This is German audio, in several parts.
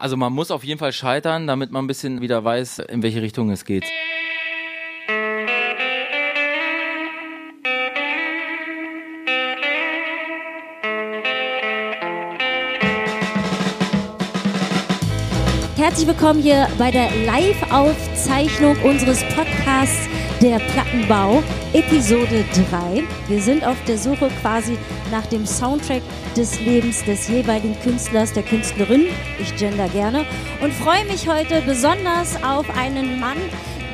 Also man muss auf jeden Fall scheitern, damit man ein bisschen wieder weiß, in welche Richtung es geht. Herzlich willkommen hier bei der Live-Aufzeichnung unseres Podcasts Der Plattenbau, Episode 3. Wir sind auf der Suche quasi nach dem Soundtrack des Lebens des jeweiligen Künstlers, der Künstlerin. Ich gender gerne und freue mich heute besonders auf einen Mann,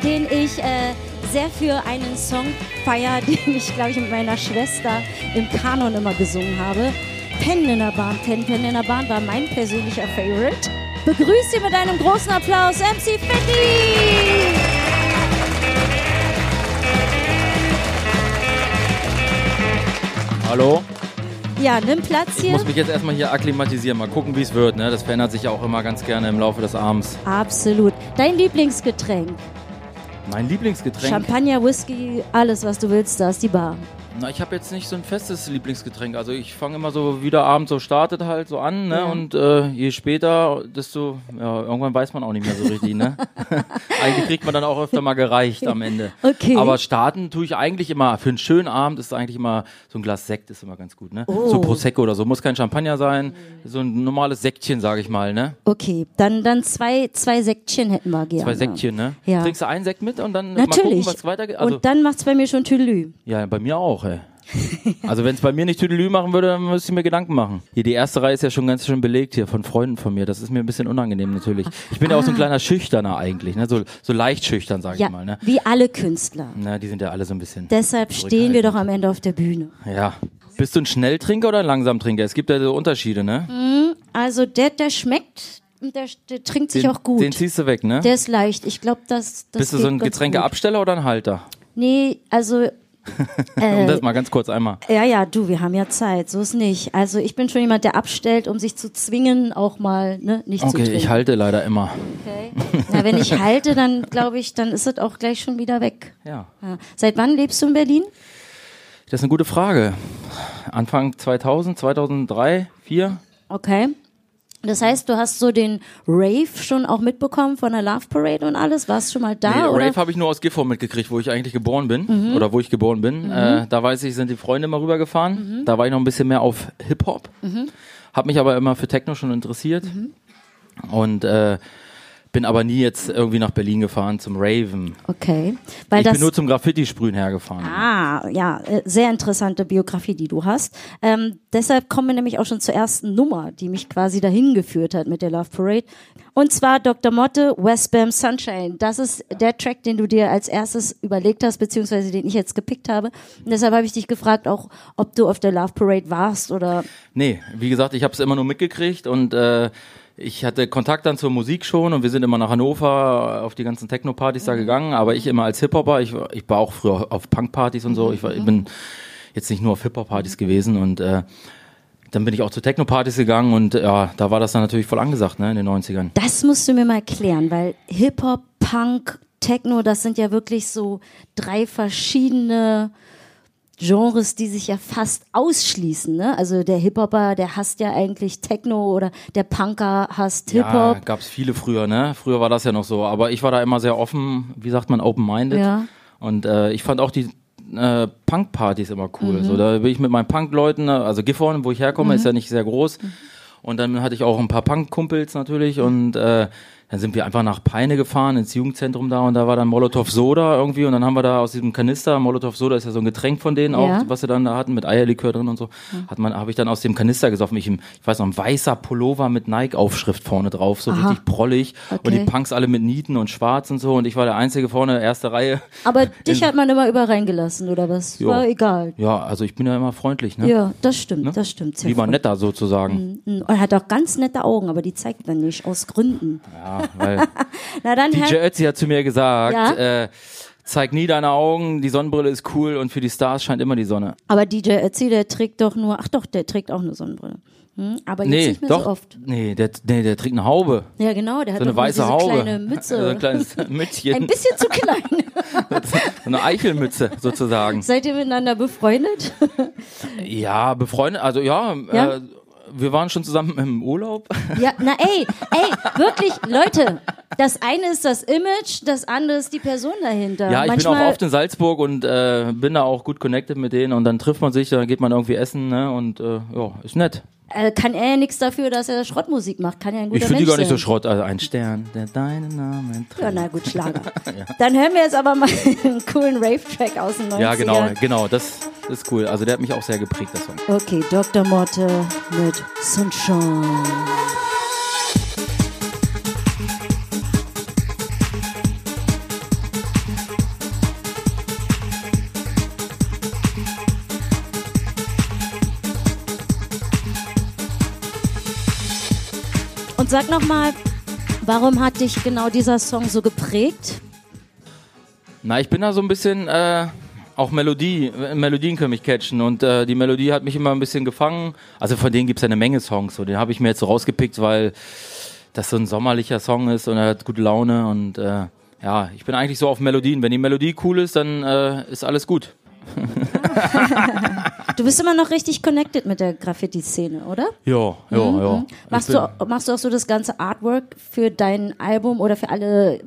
den ich äh, sehr für einen Song feier, den ich, glaube ich, mit meiner Schwester im Kanon immer gesungen habe. Pennen in der Bahn. Pennen, Pennen in der Bahn war mein persönlicher Favorite. Begrüß Sie mit einem großen Applaus, MC Fetti! Hallo? Ja, nimm Platz Ich hier. muss mich jetzt erstmal hier akklimatisieren, mal gucken, wie es wird. Ne? Das verändert sich ja auch immer ganz gerne im Laufe des Abends. Absolut. Dein Lieblingsgetränk? Mein Lieblingsgetränk. Champagner, Whisky, alles, was du willst, da ist die Bar. Na, ich habe jetzt nicht so ein festes Lieblingsgetränk. Also ich fange immer so, wie der Abend so startet halt so an, ne? Ja. Und äh, je später, desto, ja, irgendwann weiß man auch nicht mehr so richtig, ne? eigentlich kriegt man dann auch öfter mal gereicht am Ende. Okay. Aber starten tue ich eigentlich immer, für einen schönen Abend ist eigentlich immer, so ein Glas Sekt ist immer ganz gut, ne? Oh. So Prosecco oder so, muss kein Champagner sein, so ein normales Sektchen, sage ich mal, ne? Okay, dann, dann zwei, zwei Sektchen hätten wir gerne. Zwei Säckchen, ne? Ja. Trinkst du einen Sekt mit und dann mal gucken, Natürlich. was weitergeht? Also, Und dann macht's bei mir schon Tülü. Ja, bei mir auch, ey. Also wenn es bei mir nicht Tüdelü machen würde, dann müsste ich mir Gedanken machen. Hier, die erste Reihe ist ja schon ganz schön belegt hier von Freunden von mir. Das ist mir ein bisschen unangenehm natürlich. Ich bin ja auch so ein kleiner Schüchterner eigentlich, ne? So, so leicht schüchtern, sag Ah. Ja, ich mal, ne? wie alle Künstler. Na, die sind ja alle so ein bisschen. Deshalb stehen wir doch am Ende auf der Bühne. Ja. Bist du ein Schnelltrinker oder ein Langsamtrinker? Es gibt ja so Unterschiede, ne? Also der, der schmeckt, und der, der trinkt sich den, auch gut. Den ziehst du weg, ne? der ist leicht. Ich glaube, das, das Bist du so ein Getränkeabsteller oder ein Halter? Nee, also um das mal ganz kurz einmal. Ja, ja, du, wir haben ja Zeit, so ist nicht. Also ich bin schon jemand, der abstellt, um sich zu zwingen, auch mal ne, nicht zu Okay, trinken. ich halte leider immer. Okay. Na, wenn ich halte, dann glaube ich, dann ist es auch gleich schon wieder weg. Ja. Ja. Seit wann lebst du in Berlin? Das ist eine gute Frage. Anfang 2000, 2003, 2004? Okay. Das heißt, du hast so den Rave schon auch mitbekommen von der Love Parade und alles? Warst schon mal da? Nee, oder? Mhm. Rave habe ich nur aus Gifhorn mitgekriegt, wo ich eigentlich geboren bin. Oder wo ich geboren bin. Äh, da weiß ich, sind die Freunde mal rübergefahren. Mhm. Da war ich noch ein bisschen mehr auf Hip-Hop. Hab mich aber immer für Techno schon interessiert. Mhm. Und äh, bin aber nie jetzt irgendwie nach Berlin gefahren zum Raven. Okay. Weil ich bin nur zum Graffiti-Sprühen hergefahren. Ah, ja, äh, sehr interessante Biografie, die du hast. Ähm, deshalb kommen wir nämlich auch schon zur ersten Nummer, die mich quasi dahin geführt hat mit der Love Parade. Und zwar Dr. Motte, Westbam Sunshine. Das ist der Track, den du dir als erstes überlegt hast, beziehungsweise den ich jetzt gepickt habe. Und deshalb habe ich dich gefragt, auch ob du auf der Love Parade warst oder Nee, wie gesagt, ich habe es immer nur mitgekriegt und äh, ich hatte Kontakt dann zur Musik schon und wir sind immer nach Hannover auf die ganzen Techno-Partys da gegangen, aber ich immer als Hip-Hopper, ich, war- ich war auch früher auf Punk-Partys und so, ich, war, ich bin jetzt nicht nur auf Hip-Hop-Partys gewesen und äh, dann bin ich auch zu Techno-Partys gegangen und ja, da war das dann natürlich voll angesagt, ne, in den 90ern. Das musst du mir mal erklären, weil Hip-Hop, Punk, Techno, das sind ja wirklich so drei verschiedene Genres, die sich ja fast ausschließen. Ne? Also der Hip-Hopper, der hasst ja eigentlich Techno oder der Punker hasst Ja, Hip-Hop. gab's viele früher, ne? Früher war das ja noch so, aber ich war da immer sehr offen, wie sagt man, open-minded. Ja. Und äh, ich fand auch die äh, Punk-Partys immer cool. Mhm. So, da bin ich mit meinen Punk-Leuten, also Gifhorn, wo ich herkomme, ist ja nicht sehr groß. Und dann hatte ich auch ein paar Punk-Kumpels natürlich und äh, dann sind wir einfach nach Peine gefahren, ins Jugendzentrum da und da war dann Molotov Soda irgendwie und dann haben wir da aus diesem Kanister, Molotov Soda ist ja so ein Getränk von denen auch, Ja. was sie dann da hatten, mit Eierlikör drin und so, hat man, habe ich dann aus dem Kanister gesoffen. Ich, ich weiß noch, ein weißer Pullover mit Nike-Aufschrift vorne drauf, so Aha. richtig prollig und Okay. die Punks alle mit Nieten und Schwarz und so und ich war der Einzige vorne, erste Reihe. Aber dich hat man immer über reingelassen, oder was? Jo. War egal. Ja, also ich bin ja immer freundlich, ne? Ja, das stimmt, Ne? das stimmt. Sehr Lieber netter sozusagen. Mhm. Und er hat auch ganz nette Augen, aber die zeigt man nicht, aus Gründen. Ja, weil Na dann, DJ Herr, Ötzi hat zu mir gesagt, Ja? äh, zeig nie deine Augen, die Sonnenbrille ist cool und für die Stars scheint immer die Sonne. aber DJ Ötzi, der trägt doch nur, ach doch, der trägt auch eine Sonnenbrille. Hm? Aber jetzt Nee, nicht mehr doch. so oft. Nee, der, nee, der trägt eine Haube. Ja, genau, der hat So eine weiße Haube. kleine Mütze. So ein kleines Mützchen. Ein bisschen zu klein. so eine Eichelmütze sozusagen. Seid ihr miteinander befreundet? Ja, befreundet, also ja, Ja? Äh, wir waren schon zusammen im Urlaub. Ja, na ey, ey, wirklich, Leute, das eine ist das Image, das andere ist die Person dahinter. Ja, ich Manchmal, bin auch oft in Salzburg und äh, bin da auch gut connected mit denen und dann trifft man sich, dann geht man irgendwie essen ne? und äh, ja, ist nett. Äh, kann er ja nichts dafür, dass er Schrottmusik macht. Kann ja ein guter Ich finde die Mensch gar nicht so sein. Schrott. Also ein Stern, der deinen Namen trägt. Ja, na gut, Schlager. Dann hören wir jetzt aber mal einen coolen Rave-Track aus den 90ern. Ja, genau, genau, das ist cool. Also der hat mich auch sehr geprägt, der Song. Okay, Dr. Motte mit Sunshine. Und sag nochmal, warum hat dich genau dieser Song so geprägt? Na, ich bin da so ein bisschen, äh, auch Melodie, äh, Melodien können mich catchen und äh, die Melodie hat mich immer ein bisschen gefangen. Also von denen gibt es eine Menge Songs, so den habe ich mir jetzt so rausgepickt, weil das so ein sommerlicher Song ist und er hat gute Laune und äh, ja, ich bin eigentlich so auf Melodien. Wenn die Melodie cool ist, dann äh, ist alles gut. Du bist immer noch richtig connected mit der Graffiti-Szene, oder? Ja, ja, ja. Machst Ich du, machst du auch so das ganze Artwork für dein Album oder für alle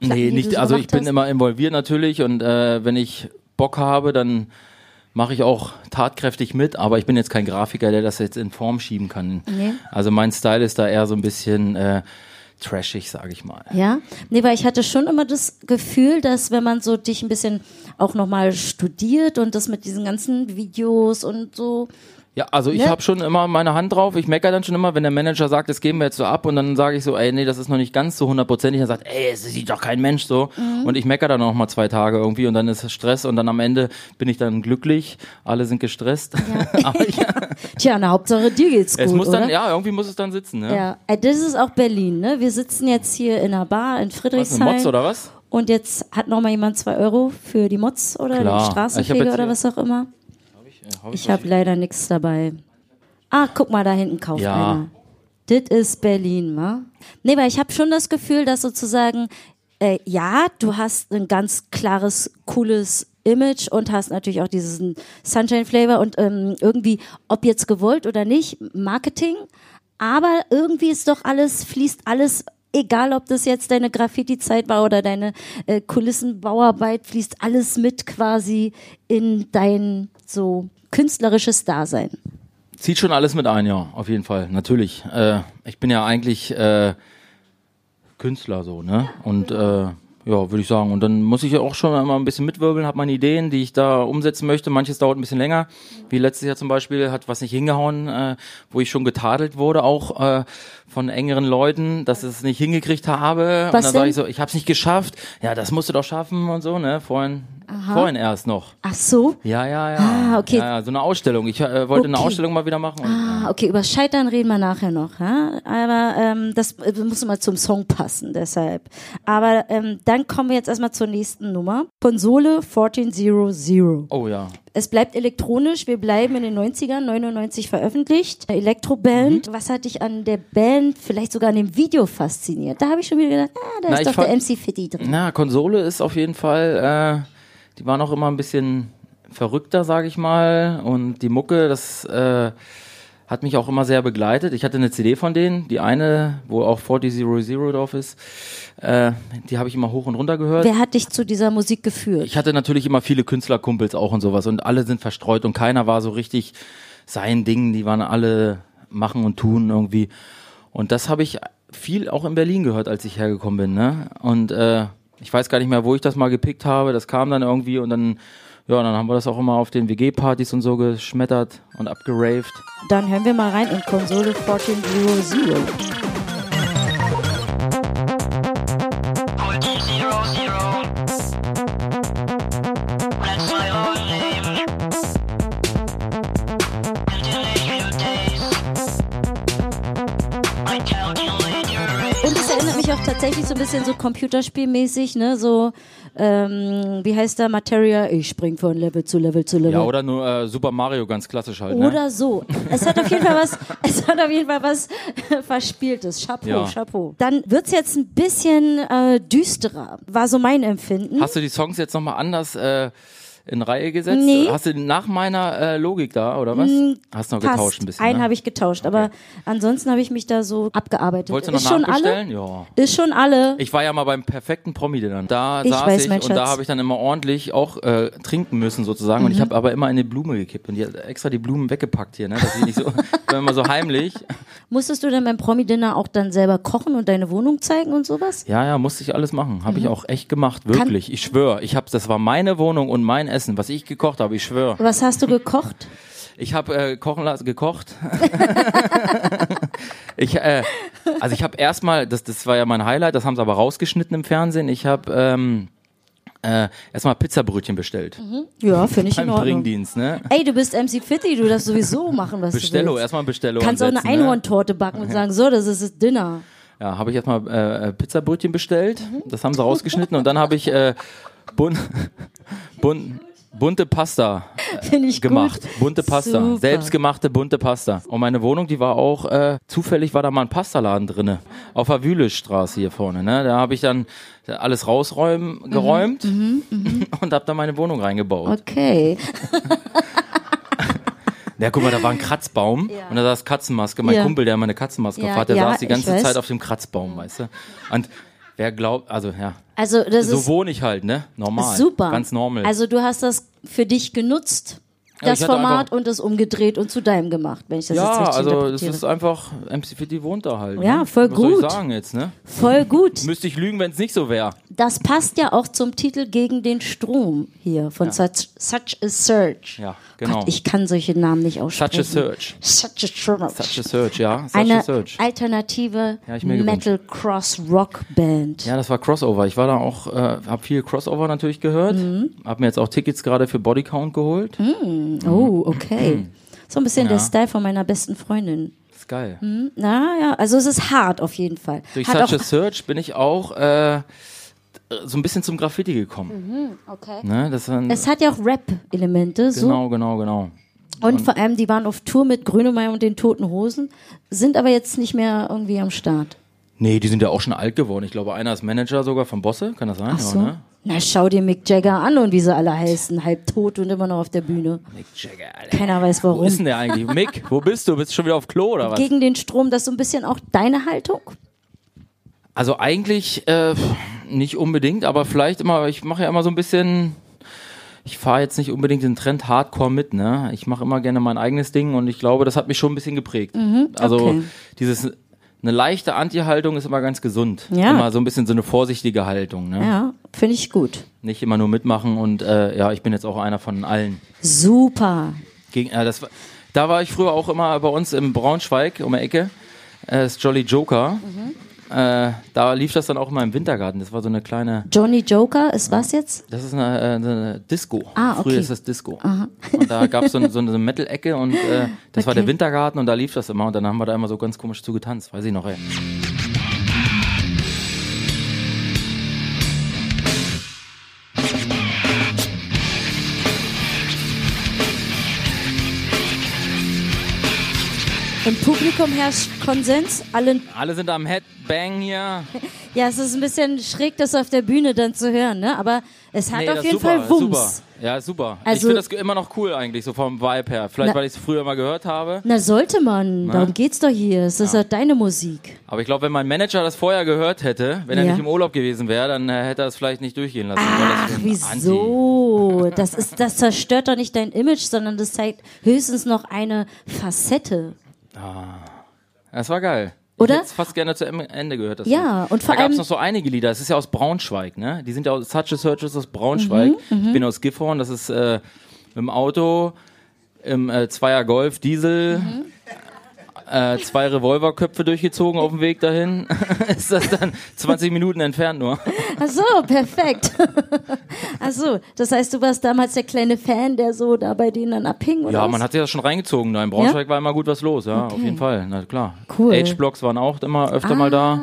Platten, Nee, die nicht, so also ich gemacht bin hast? immer involviert natürlich und äh, wenn ich Bock habe, dann mache ich auch tatkräftig mit, aber ich bin jetzt kein Grafiker, der das jetzt in Form schieben kann. Nee. Also mein Style ist da eher so ein bisschen äh, trashig, sage ich mal. Ja, nee, weil ich hatte schon immer das Gefühl, dass wenn man so dich ein bisschen auch nochmal studiert und das mit diesen ganzen Videos und so, Ja, also ich Ne? habe schon immer meine Hand drauf. Ich meckere dann schon immer, wenn der Manager sagt, das geben wir jetzt so ab und dann sage ich so, ey, nee, das ist noch nicht ganz so hundertprozentig. Dann sagt, ey, es sieht doch kein Mensch so. Mhm. Und ich meckere dann noch mal zwei Tage irgendwie und dann ist es Stress und dann am Ende bin ich dann glücklich. Alle sind gestresst. Aber ich, tja, na Hauptsache dir geht's gut, es muss oder? dann, ja, irgendwie muss es dann sitzen. Ne? Ja, das ist auch Berlin, ne? Wir sitzen jetzt hier in einer Bar in Was, Friedrichshain. ein Mods oder was? Und jetzt hat noch mal jemand zwei Euro für die Mods oder Klar. die Straßenpflege oder was auch immer. Hab Ich habe leider nichts dabei. Ah, guck mal, da hinten kauft Ja. einer. Das ist Berlin, wa? Nee, weil ich habe schon das Gefühl, dass sozusagen, äh, ja, du hast ein ganz klares, cooles Image und hast natürlich auch diesen Sunshine-Flavor und ähm, irgendwie, ob jetzt gewollt oder nicht, Marketing. Aber irgendwie ist doch alles, fließt alles, egal ob das jetzt deine Graffiti-Zeit war oder deine äh, Kulissenbauarbeit, fließt alles mit quasi in dein so künstlerisches Dasein. Zieht schon alles mit ein, ja, auf jeden Fall, natürlich. Äh, ich bin ja eigentlich äh, Künstler so, ne? Und äh, ja, würde ich sagen. Und dann muss ich ja auch schon immer ein bisschen mitwirbeln, habe meine Ideen, die ich da umsetzen möchte. Manches dauert ein bisschen länger. Wie letztes Jahr zum Beispiel hat was nicht hingehauen, äh, wo ich schon getadelt wurde, auch äh, von engeren Leuten, dass ich es nicht hingekriegt habe. Was und dann sage ich so, ich habe es nicht geschafft. Ja, das musst du doch schaffen und so, ne? Vorhin, vorhin erst noch. Ach so? Ja, ja, ja. Ah, okay. Ja, ja, so eine Ausstellung. Ich äh, wollte eine Okay. Ausstellung mal wieder machen. Ah, okay, über Scheitern reden wir nachher noch. Ja? Aber ähm, das äh, muss immer zum Song passen, deshalb. Aber ähm, dann kommen wir jetzt erstmal zur nächsten Nummer. Konsole 1400. Oh ja. Es bleibt elektronisch, wir bleiben in den 90ern, 99 veröffentlicht. Elektroband. Mhm. Was hat dich an der Band, vielleicht sogar an dem Video fasziniert? Da habe ich schon wieder gedacht, ah, da Na, ist doch der MC Fitti drin. Na, Konsole ist auf jeden Fall, äh, die waren auch immer ein bisschen verrückter, sage ich mal. Und die Mucke, das äh, hat mich auch immer sehr begleitet. Ich hatte eine CD von denen, die eine, wo auch 4000 drauf ist, äh, die habe ich immer hoch und runter gehört. Wer hat dich zu dieser Musik geführt? Ich hatte natürlich immer viele Künstlerkumpels auch und sowas und alle sind verstreut und keiner war so richtig sein Ding. Die waren alle machen und tun irgendwie. Und das habe ich viel auch in Berlin gehört, als ich hergekommen bin. Ne? Und äh, ich weiß gar nicht mehr, wo ich das mal gepickt habe. Das kam dann irgendwie und dann, ja, dann haben wir das auch immer auf den WG-Partys und so geschmettert und abgeraved. Dann hören wir mal rein in Konsole 1400. Fourteen tatsächlich so ein bisschen so computerspielmäßig, ne? So, ähm, wie heißt der Materia? Ich spring von Level zu Level zu Level. Ja, oder nur äh, Super Mario, ganz klassisch halt. Ne? Oder so. Es hat auf jeden Fall was, es hat auf jeden Fall was Verspieltes. Chapeau, Ja. Chapeau. Dann wird's jetzt ein bisschen äh, düsterer, war so mein Empfinden. Hast du die Songs jetzt nochmal anders äh, in Reihe gesetzt? Nee. Hast du nach meiner äh, Logik da, oder was? Hast noch Passt. getauscht ein bisschen. Einen ne? habe ich getauscht, aber ansonsten habe ich mich da so abgearbeitet. Wolltest du noch ist schon alle? Ja. Ist schon alle. Ich war ja mal beim perfekten Promi-Dinner. Da Ich saß weiß, ich und da Schatz. habe ich dann immer ordentlich auch äh, trinken müssen sozusagen. Mhm. Und ich habe aber immer eine Blume gekippt und die hat extra die Blumen weggepackt hier, ne? Dass ich nicht so, immer so heimlich. Musstest du denn beim Promi-Dinner auch dann selber kochen und deine Wohnung zeigen und sowas? Ja, ja, musste ich alles machen. Habe ich Mhm. auch echt gemacht, wirklich. ich schwöre. Ich habe, das war meine Wohnung und mein Essen, was ich gekocht habe. Ich schwöre. Was hast du gekocht? Ich habe äh, kochen lassen, gekocht. ich, äh, also ich habe erstmal, das, das war ja mein Highlight, das haben sie aber rausgeschnitten im Fernsehen. Ich habe ähm, äh, erstmal Pizzabrötchen bestellt Ja, finde ich beim in Ordnung. Bringdienst, ne? Ey, du bist MC Fitty, du darfst sowieso machen, was Bestello, du willst. erstmal ein Bestello. Kannst auch eine ne? Einhorntorte backen und sagen, so, das ist das Dinner. Ja, habe ich erstmal äh, äh, Pizzabrötchen bestellt. Mhm. Das haben sie rausgeschnitten und dann habe ich äh, bun, bun, bunte Pasta Finde ich gemacht. gut. Bunte Pasta. Super. Selbstgemachte bunte Pasta. Und meine Wohnung, die war auch, äh, zufällig war da mal ein Pastaladen drinne. Auf der Wühlestraße hier vorne. Ne? Da habe ich dann alles rausräumen, geräumt Mhm, und habe da meine Wohnung reingebaut. Okay. Ja, guck mal, da war ein Kratzbaum und da saß Katzenmaske. Mein Ja. Kumpel, der immer eine Katzenmaske Ja, hat, der ja, saß die ganze. Zeit auf dem Kratzbaum, weißt du? Und wer glaubt, also ja, Also, das so ist wohne ich halt, ne? Normal. super. Ganz normal. Also, du hast das für dich genutzt, das Format, und es umgedreht und zu deinem gemacht, wenn ich das ja, jetzt richtig also es interpretiere. ist einfach, MC Fitty wohnt da halt. Ja, ne? voll Was soll gut. ich sagen jetzt, ne? Voll gut. Müsste ich lügen, wenn es nicht so wäre. Das passt ja auch zum Titel Gegen den Strom hier von Such, Such a Search. Ja, genau. Gott, ich kann solche Namen nicht Such aussprechen. a Search. Such a Search. Such a Search, ja. Such Eine a Search. alternative Ja. Metal Cross Rock Band. Ja, das war Crossover. Ich war da auch, äh, hab viel Crossover natürlich gehört. Mhm. Hab mir jetzt auch Tickets gerade für Bodycount geholt. Oh, okay. So ein bisschen Mhm. Ja. der Style von meiner besten Freundin. ist geil. Na ja, also es ist hart auf jeden Fall. Durch Hat Such a Search bin ich auch äh, so ein bisschen zum Graffiti gekommen. okay. Ne? Das waren, Es hat ja auch Rap-Elemente. So. genau, genau, genau. Und vor allem, die waren auf Tour mit Grönemeyer und den Toten Hosen, sind aber jetzt nicht mehr irgendwie am Start. Nee, die sind ja auch schon alt geworden. Ich glaube, einer ist Manager sogar von Bosse, kann das sein? Ach so. Ja, ne? Na, schau dir Mick Jagger an und wie sie alle heißen. Halb tot und immer noch auf der Bühne. Mick Jagger, Alter. Keiner weiß Wo warum. ist denn der eigentlich? Mick, wo bist du? Bist du schon wieder auf Klo oder was? Gegen den Strom, das ist so ein bisschen auch deine Haltung? Also eigentlich äh, nicht unbedingt, aber vielleicht immer, ich mache ja immer so ein bisschen, ich fahre jetzt nicht unbedingt den Trend Hardcore mit, ne? Ich mache immer gerne mein eigenes Ding und ich glaube, das hat mich schon ein bisschen geprägt. Also Mhm, okay. dieses eine leichte Anti-Haltung ist immer ganz gesund. Ja. Immer so ein bisschen so eine vorsichtige Haltung, ne? Ja, finde ich gut. Nicht immer nur mitmachen und äh, ja, ich bin jetzt auch einer von allen. Super. Gegen, äh, das da war ich früher auch immer bei uns im Braunschweig um die Ecke. Äh, das Jolly Joker. Mhm. Äh, da lief das dann auch immer im Wintergarten. Das war so eine kleine, Johnny Joker ist was jetzt? das ist eine, äh, eine Disco. Ah, okay. Früher ist das Disco. Und da gab so es so eine Metal-Ecke und äh, das war Okay. der Wintergarten und da lief das immer und dann haben wir da immer so ganz komisch zu getanzt. Weiß ich noch, ey. Im Publikum herrscht Konsens. Alle, Alle sind am Headbang hier. ja, es ist ein bisschen schräg, das auf der Bühne dann zu hören, ne? Aber es hat Nee, auf das jeden ist super, Fall Wumms. super. Ja, super. ich Also- finde das immer noch cool eigentlich, so vom Vibe her. Vielleicht, Na- weil ich es früher mal gehört habe. Na, sollte man. Darum geht's doch hier. Es ist ja deine Musik. Aber ich glaube, wenn mein Manager das vorher gehört hätte, wenn er Ja. nicht im Urlaub gewesen wäre, dann äh, hätte er es vielleicht nicht durchgehen lassen. weil Ach, das so ein wieso? Das, ist, das zerstört doch nicht dein Image, sondern das zeigt höchstens noch eine Facette. Anti- Das war geil. Oder? Ich hätte fast gerne zu Ende gehört. Das Ja, Lied. und vor da gab es allem- noch so einige Lieder. Es ist ja aus Braunschweig, ne? Die sind ja aus Such a Search ist aus Braunschweig. Mhm, ich bin aus Gifhorn. Das ist äh, im Auto, im äh, Zweier Golf Diesel. Mhm. Äh, zwei Revolverköpfe durchgezogen auf dem Weg dahin. ist das dann 20 Minuten entfernt nur? Ach so, perfekt. Ach so, das heißt, du warst damals der kleine Fan, der so da bei denen dann abhing, oder Ja, was? man hat sich das schon reingezogen. Da in Braunschweig war immer gut was los, ja, auf jeden Fall. Na klar. Cool. Age-Blocks waren auch immer öfter mal da.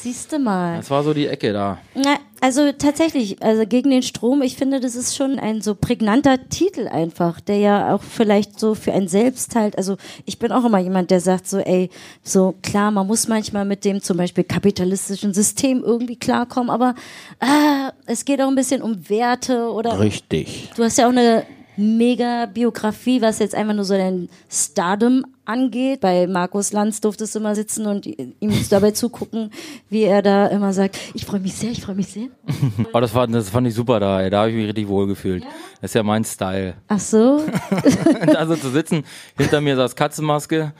Siehste mal. Das war so die Ecke da. Na, also tatsächlich, also gegen den Strom, ich finde, das ist schon ein so prägnanter Titel einfach, der ja auch vielleicht so für einen selbst halt, also ich bin auch immer jemand, der sagt so, ey, so klar, man muss manchmal mit dem zum Beispiel kapitalistischen System irgendwie klarkommen, aber ah, es geht auch ein bisschen um Werte oder Richtig. Du hast ja auch eine mega Biografie, was jetzt einfach nur so dein Stardom angeht. Bei Markus Lanz durftest du immer sitzen und ihm dabei zugucken, wie er da immer sagt, ich freue mich sehr, ich freue mich sehr. Oh, das, war, das fand ich super da, ey. da habe ich mich richtig wohl gefühlt. Das ist ja mein Style. Ach so, da so zu sitzen, hinter mir saß Katzenmaske.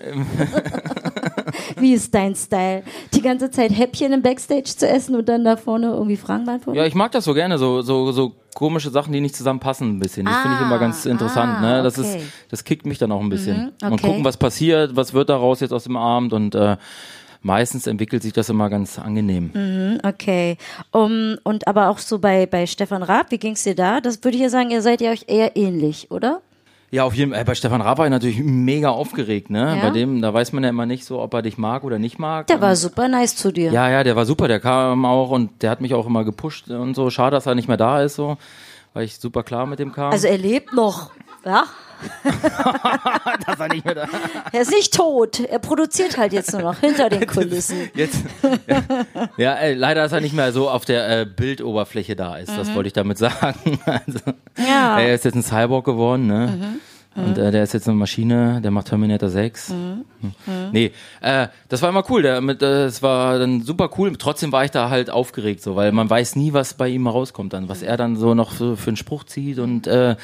wie ist dein Style? Die ganze Zeit Häppchen im Backstage zu essen und dann da vorne irgendwie Fragen beantworten? Ja, ich mag das so gerne, so, so, so komische Sachen, die nicht zusammenpassen ein bisschen. Das finde ich Ah, immer ganz interessant. ah, ne? Das, okay. ist, das kickt mich dann auch ein bisschen. Mhm, Und okay. gucken, was passiert, was wird daraus jetzt aus dem Abend und äh, meistens entwickelt sich das immer ganz angenehm. Mhm, Okay. Um, und aber auch so bei, bei Stefan Raab, wie ging's dir da? Das würde ich ja sagen, ihr seid ja euch eher ähnlich, oder? Ja, auf jeden Fall. Bei Stefan Raab war ich natürlich mega aufgeregt, ne? Ja? Bei dem, da weiß man ja immer nicht so, ob er dich mag oder nicht mag. Der war super nice zu dir. Ja, ja, der war super, der kam auch und der hat mich auch immer gepusht und so. Schade, dass er nicht mehr da ist, so, weil ich super klar mit dem kam. Also er lebt noch. Ja? dass er nicht mehr da Er ist nicht tot. Er produziert halt jetzt nur noch hinter den Kulissen. Jetzt, ja, ja ey, leider, dass er nicht mehr so auf der äh, Bildoberfläche da ist. Das wollte ich damit sagen. Also, Mhm. Ja. Mhm. Er ist jetzt ein Cyborg geworden, ne? Und äh, der ist jetzt eine Maschine, der macht Terminator 6. Mhm. Hm. Nee, äh, das war immer cool. Der, mit, äh, das war dann super cool. Trotzdem war ich da halt aufgeregt, so, weil man weiß nie, was bei ihm rauskommt dann, was er dann so noch so für einen Spruch zieht und äh,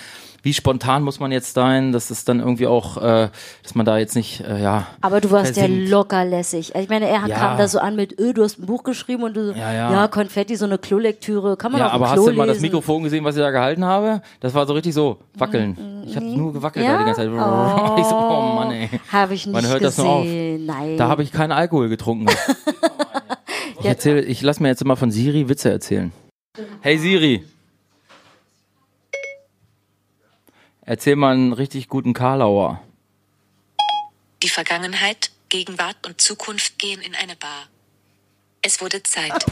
wie spontan muss man jetzt sein, dass es dann irgendwie auch, äh, dass man da jetzt nicht, äh, ja. Aber du warst ja versinkt. locker lässig. Ich meine, er Ja. kam da so an mit, öh, du hast ein Buch geschrieben und du so, Ja, ja. Konfetti, so eine Klolektüre, kann man Ja, dem aber Klo hast du mal das. Mikrofon gesehen, was ich da gehalten habe? Das war so richtig so, wackeln. Ich habe nur gewackelt Ja? die ganze Zeit. Ich so, oh Mann, ey. Habe ich nicht Man hört das gesehen. nur auf. Nein. Da habe ich keinen Alkohol getrunken. ich erzähl, ich lass mir jetzt immer von Siri Witze erzählen. Hey Siri. Erzähl mal einen richtig guten Karlauer. Die Vergangenheit, Gegenwart und Zukunft gehen in eine Bar. Es wurde Zeit.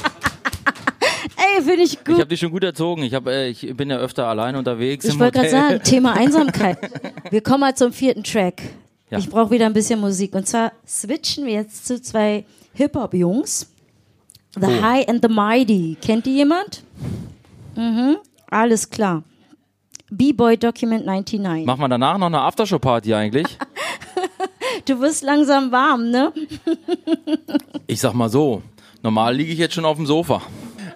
Ey, finde ich Ich gut. habe dich schon gut erzogen. Ich, hab, äh, ich bin ja öfter allein unterwegs. Ich im wollte gerade sagen, Thema Einsamkeit. Wir kommen mal zum vierten Track. Ja. Ich brauche wieder ein bisschen Musik. Und zwar switchen wir jetzt zu zwei Hip-Hop-Jungs. The Oh. High and the Mighty. Kennt die jemand? Mhm. Alles klar. B-Boy Document 99. Machen wir danach noch eine Aftershow-Party eigentlich? Du wirst langsam warm, ne? Ich sag mal so, normal liege ich jetzt schon auf dem Sofa.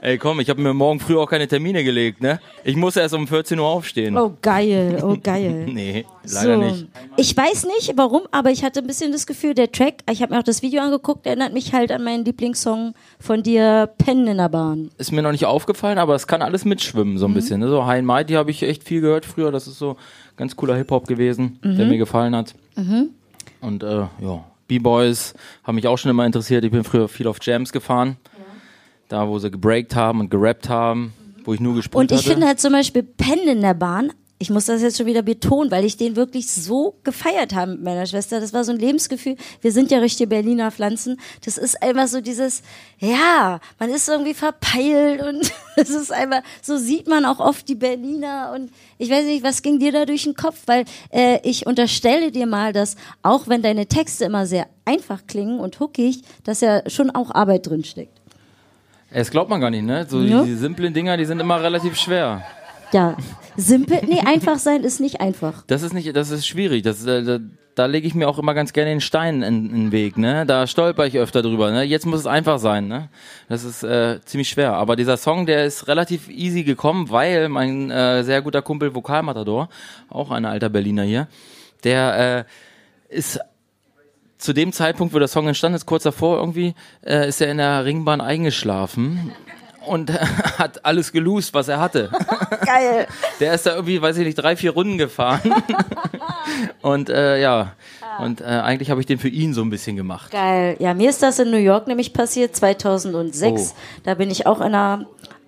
Ey, komm, ich habe mir morgen früh auch keine Termine gelegt, ne? Ich muss erst um 14 Uhr aufstehen. Oh, geil. Oh, geil. Nee, leider so. nicht. Ich weiß nicht, warum, aber ich hatte ein bisschen das Gefühl, der Track, ich habe mir auch das Video angeguckt, erinnert mich halt an meinen Lieblingssong von dir, Pennen in der Bahn. Ist mir noch nicht aufgefallen, aber es kann alles mitschwimmen, Mhm. so ein bisschen. Ne? So High and Mighty habe ich echt viel gehört früher. Das ist so ganz cooler Hip-Hop gewesen, Mhm. der mir gefallen hat. Und äh, ja, B-Boys haben mich auch schon immer interessiert. Ich bin früher viel auf Jams gefahren. Da, wo sie gebreakt haben und gerappt haben, wo ich nur gespielt Und ich hatte. finde halt zum Beispiel Pennen in der Bahn, ich muss das jetzt schon wieder betonen, weil ich den wirklich so gefeiert habe mit meiner Schwester. Das war so ein Lebensgefühl. Wir sind ja richtige Berliner Pflanzen. Das ist einfach so dieses, ja, man ist irgendwie verpeilt und es ist einfach, so sieht man auch oft die Berliner und ich weiß nicht, was ging dir da durch den Kopf, weil äh, ich unterstelle dir mal, dass auch wenn deine Texte immer sehr einfach klingen und hookig, dass ja schon auch Arbeit drinsteckt. Es glaubt man gar nicht, ne? So Ja. die simplen Dinger, die sind immer relativ schwer. Ja, simpel, nee, einfach sein ist nicht einfach. Das ist nicht, das ist schwierig. Das, äh, da, da lege ich mir auch immer ganz gerne den Stein in, in den Weg, ne? Da stolper ich öfter drüber, ne? Jetzt muss es einfach sein, ne? Das ist äh, ziemlich schwer. Aber dieser Song, der ist relativ easy gekommen, weil mein äh, sehr guter Kumpel Vokalmatador, auch ein alter Berliner hier, der äh, ist zu dem Zeitpunkt, wo der Song entstanden ist, kurz davor irgendwie, äh, ist er in der Ringbahn eingeschlafen und hat alles gelost, was er hatte. Geil. Der ist da irgendwie, weiß ich nicht, drei, vier Runden gefahren. und äh, ja, und äh, eigentlich habe ich den für ihn so ein bisschen gemacht. Geil. Ja, mir ist das in New York nämlich passiert, 2006. Oh. Da bin ich auch in einer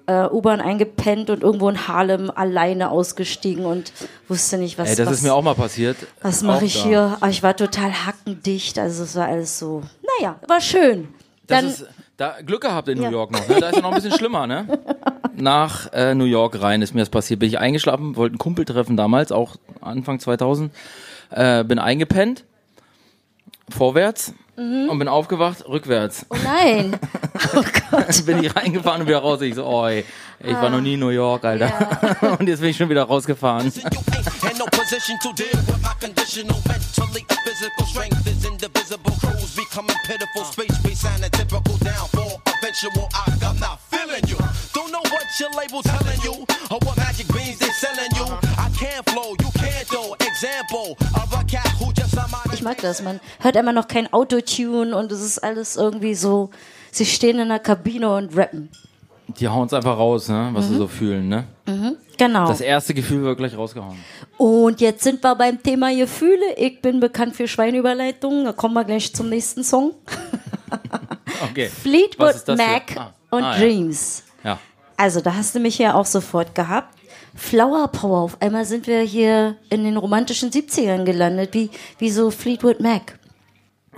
äh, U-Bahn eingepennt und irgendwo in Harlem alleine ausgestiegen und wusste nicht, was Ey, das was, ist mir auch mal passiert. was mache ich da. hier. Aber ich war total hackendicht, also es war alles so, naja, war schön. Das Dann, ist da Glück gehabt in New York noch. Ne? Da ist ja noch ein bisschen schlimmer, ne? Nach äh, New York rein ist mir das passiert. Bin ich eingeschlafen, wollte einen Kumpel treffen damals, auch Anfang 2000. Äh, bin eingepennt, vorwärts und bin aufgewacht, rückwärts. oh nein. Oh Gott. Bin ich reingefahren und wieder raus. Ich so, oh, ey, ich war noch nie in New York, Alter. Und jetzt bin ich schon wieder rausgefahren. Your label telling you or what magic beans they selling you. I can't flow, you can't though. Example of a cat who. Ich mag das. Man hört immer noch kein Autotune und es ist alles irgendwie so. Sie stehen in der Kabine und rappen. Die hauen es einfach raus, ne? was sie so fühlen. Ne? Genau. Das erste Gefühl wird gleich rausgehauen. Und jetzt sind wir beim Thema Gefühle. Ich bin bekannt für Schweinüberleitungen. Da kommen wir gleich zum nächsten Song. Okay. Fleetwood? Mac Ah. und Ah. Dreams. Ja. Also, da hast du mich ja auch sofort gehabt. Flower Power. Auf einmal sind wir hier in den romantischen 70ern gelandet, wie, wie so Fleetwood Mac.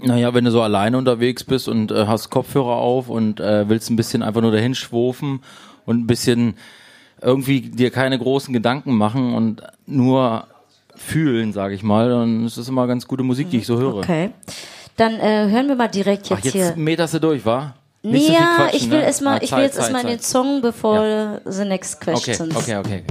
Naja, wenn du so alleine unterwegs bist und äh, hast Kopfhörer auf und äh, willst ein bisschen einfach nur dahin schwufen und ein bisschen irgendwie dir keine großen Gedanken machen und nur fühlen, sage ich mal, dann ist das immer ganz gute Musik, die ich so höre. Okay. Dann äh, hören wir mal direkt Ach, jetzt, jetzt hier. meterst du durch, wa? Nicht so ja, quatschen, ich will ne? erst mal, Ah, ich will jetzt erstmal Zeit. den Song, bevor the next Okay, questions. okay, okay.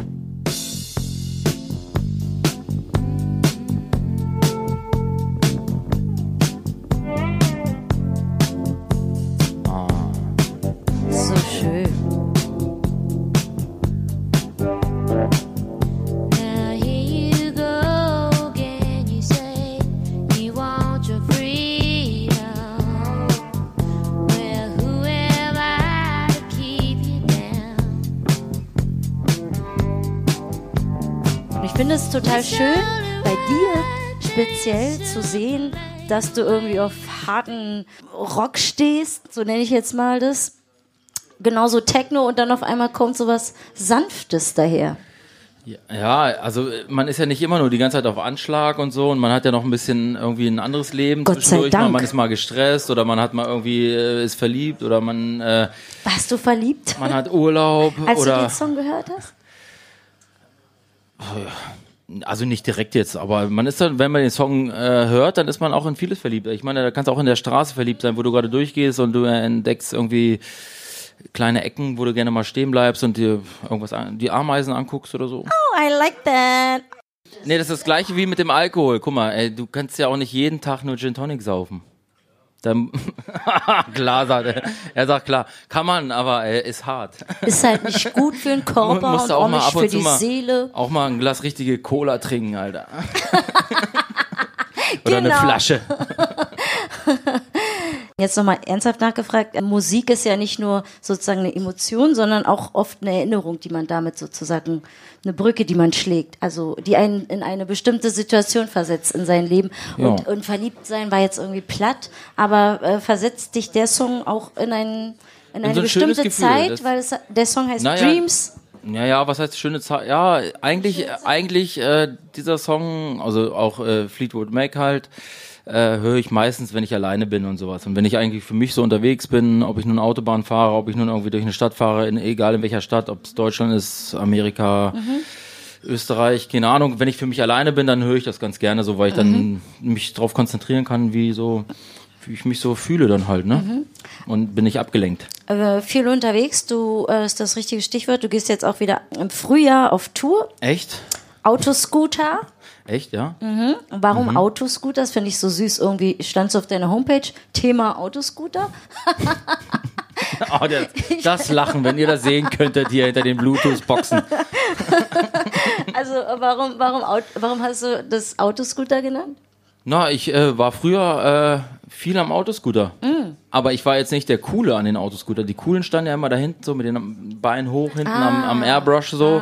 Schön, bei dir speziell zu sehen, dass du irgendwie auf harten Rock stehst, so nenne ich jetzt mal das. Genauso Techno und dann auf einmal kommt sowas Sanftes daher. Ja, also man ist ja nicht immer nur die ganze Zeit auf Anschlag und so und man hat ja noch ein bisschen irgendwie ein anderes Leben Gott sei zwischendurch. Mal, Dank. man ist mal gestresst oder man hat mal irgendwie äh, ist verliebt oder man äh, Warst du verliebt, man hat Urlaub als du den Song gehört hast? Also nicht direkt jetzt, aber man ist dann, wenn man den Song äh, hört, dann ist man auch in vieles verliebt. Ich meine, da kannst du auch in der Straße verliebt sein, wo du gerade durchgehst und du entdeckst irgendwie kleine Ecken, wo du gerne mal stehen bleibst und dir irgendwas an, die Ameisen anguckst oder so. Oh, I like that. Nee, das ist das gleiche wie mit dem Alkohol. Guck mal, ey, du kannst ja auch nicht jeden Tag nur Gin Tonic saufen. Dann, klar, sagt er. Er sagt klar, kann man, aber äh, ist hart. Ist halt nicht gut für den Körper Musst und auch auch mal nicht für die mal, Seele. auch mal ein Glas richtige Cola trinken, Alter. Oder eine Genau. Flasche. Jetzt nochmal ernsthaft nachgefragt, Musik ist ja nicht nur sozusagen eine Emotion, sondern auch oft eine Erinnerung, die man damit sozusagen, eine Brücke, die man schlägt, also die einen in eine bestimmte Situation versetzt in sein Leben. Und, Ja. und verliebt sein war jetzt irgendwie platt, aber äh, versetzt dich der Song auch in, ein, in eine so ein bestimmte Gefühl, Zeit, weil es, der Song heißt Naja. Dreams. Ja, ja, was heißt schöne Zeit? Ja, eigentlich, eigentlich äh, dieser Song, also auch äh, Fleetwood Mac halt, äh, höre ich meistens, wenn ich alleine bin und sowas. Und wenn ich eigentlich für mich so unterwegs bin, ob ich nun Autobahn fahre, ob ich nun irgendwie durch eine Stadt fahre, in, egal in welcher Stadt, ob es Deutschland ist, Amerika, Österreich, keine Ahnung. Wenn ich für mich alleine bin, dann höre ich das ganz gerne so, weil ich dann mich darauf konzentrieren kann, wie so, wie ich mich so fühle dann halt, ne? Und bin nicht abgelenkt. Äh, viel unterwegs, du äh, ist das richtige Stichwort. Du gehst jetzt auch wieder im Frühjahr auf Tour. Echt? Autoscooter. Echt, ja? Warum Mhm. Autoscooter? Das finde ich so süß. Irgendwie stand es auf deiner Homepage. Thema Autoscooter. Oh, das, das Lachen, wenn ihr das sehen könntet hier hinter den Bluetooth-Boxen. Also warum, warum, warum hast du das Autoscooter genannt? Na, ich äh, war früher äh, viel am Autoscooter. Aber ich war jetzt nicht der Coole an den Autoscooter. Die Coolen standen ja immer da hinten so mit den Beinen hoch hinten am, am Airbrush so.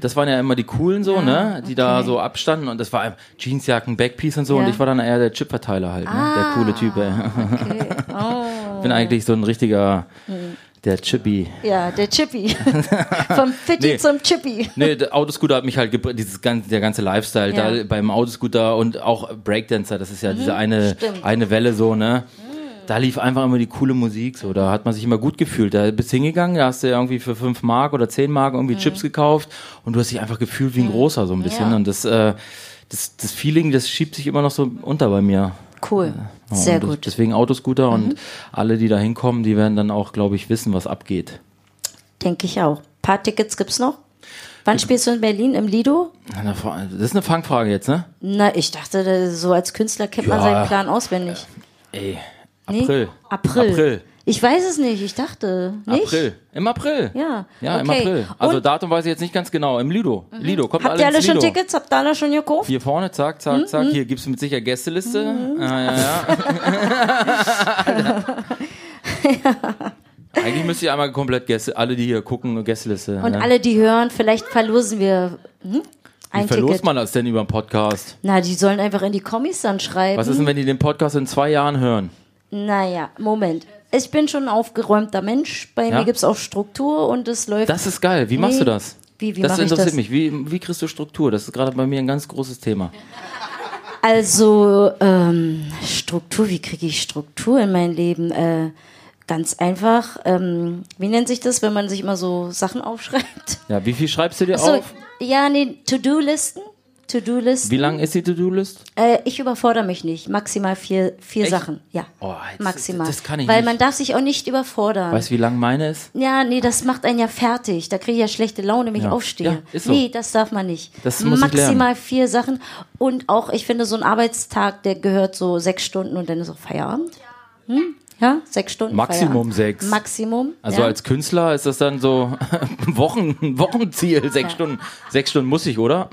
Das waren ja immer die Coolen so, ne? Die da so abstanden und das war ein Jeansjacken, Backpiece und so Ja. und ich war dann eher der Chipverteiler halt, ne? Der coole Typ, ey. Okay. Oh. Bin eigentlich so ein richtiger, der Chippy. Ja, der Chippy. Vom Fitti Nee. zum Chippy. Nee, der Autoscooter hat mich halt geprägt, dieses ganze, der ganze Lifestyle Ja. da beim Autoscooter und auch Breakdancer, das ist ja diese eine, stimmt. eine Welle so, ne? da lief einfach immer die coole Musik, so, da hat man sich immer gut gefühlt. Da bist du hingegangen, da hast du irgendwie für 5 Mark oder 10 Mark irgendwie Chips gekauft und du hast dich einfach gefühlt wie ein Großer so ein bisschen Ja. und das, äh, das, das Feeling, das schiebt sich immer noch so unter bei mir. Cool. Ja, Sehr gut. Mhm. Deswegen Autoscooter und alle, die da hinkommen, die werden dann auch, glaube ich, wissen, was abgeht. Denke ich auch. paar Tickets gibt's noch? Wann spielst du in Berlin? Im Lido? Na, Das ist eine Fangfrage jetzt, ne? Na, ich dachte, da- so als Künstler kennt man Ja. seinen Plan auswendig. Ey, Nee? April. April. Ich weiß es nicht, ich dachte nicht. April. Im April. Ja, Ja, im okay. April. Also Und- Datum weiß ich jetzt nicht ganz genau. Im Lido. Lido. Kommt Habt ihr alle schon Lido. Tickets? Habt ihr alle schon gekauft? Hier vorne, zack, zack, zack. Hier gibst du mit Sicherheit Gästeliste. Ah, ja, ja. Eigentlich müsst ihr einmal komplett Gäste, alle, die hier gucken, Gästeliste. Und ne? alle, die hören, vielleicht verlosen wir hm? Wie ein verlost Ticket. man das denn über einen Podcast? Na, die sollen einfach in die Kommis dann schreiben. Was ist denn, wenn die den Podcast in zwei Jahren hören? Naja, Moment. Ich bin schon ein aufgeräumter Mensch. Bei Ja? mir gibt's auch Struktur und es läuft. Das ist geil. Wie machst du das? Wie- wie das interessiert das? mich. Wie, wie kriegst du Struktur? Das ist gerade bei mir ein ganz großes Thema. Also, ähm, Struktur, wie kriege ich Struktur in mein Leben? Äh, ganz einfach. Ähm, wie nennt sich das, wenn man sich immer so Sachen aufschreibt? Ja, wie viel schreibst du dir So, auf? ja, nee, To-Do-Listen. To-Do-Listen. Wie lang ist die To-Do-List? Äh, ich überfordere mich nicht. Maximal vier, vier Echt? Sachen. Ja. Oh, jetzt- Maximal. das kann ich Weil nicht. man darf sich auch nicht überfordern. Weißt du, wie lang meine ist? Ja, nee, das macht einen ja fertig. Da kriege ich ja schlechte Laune, wenn ich Ja. aufstehe. Ja, ist so. Nee, das darf man nicht. Das muss ich Maximal vier Sachen. Und auch, ich finde, so ein Arbeitstag, der gehört so sechs Stunden und dann ist auch Feierabend. Hm? Ja, sechs Stunden. Maximum Feierabend. sechs. Maximum. Also ja. als Künstler ist das dann so Wochen, Wochenziel. Sechs Stunden, sechs Stunden muss ich, oder?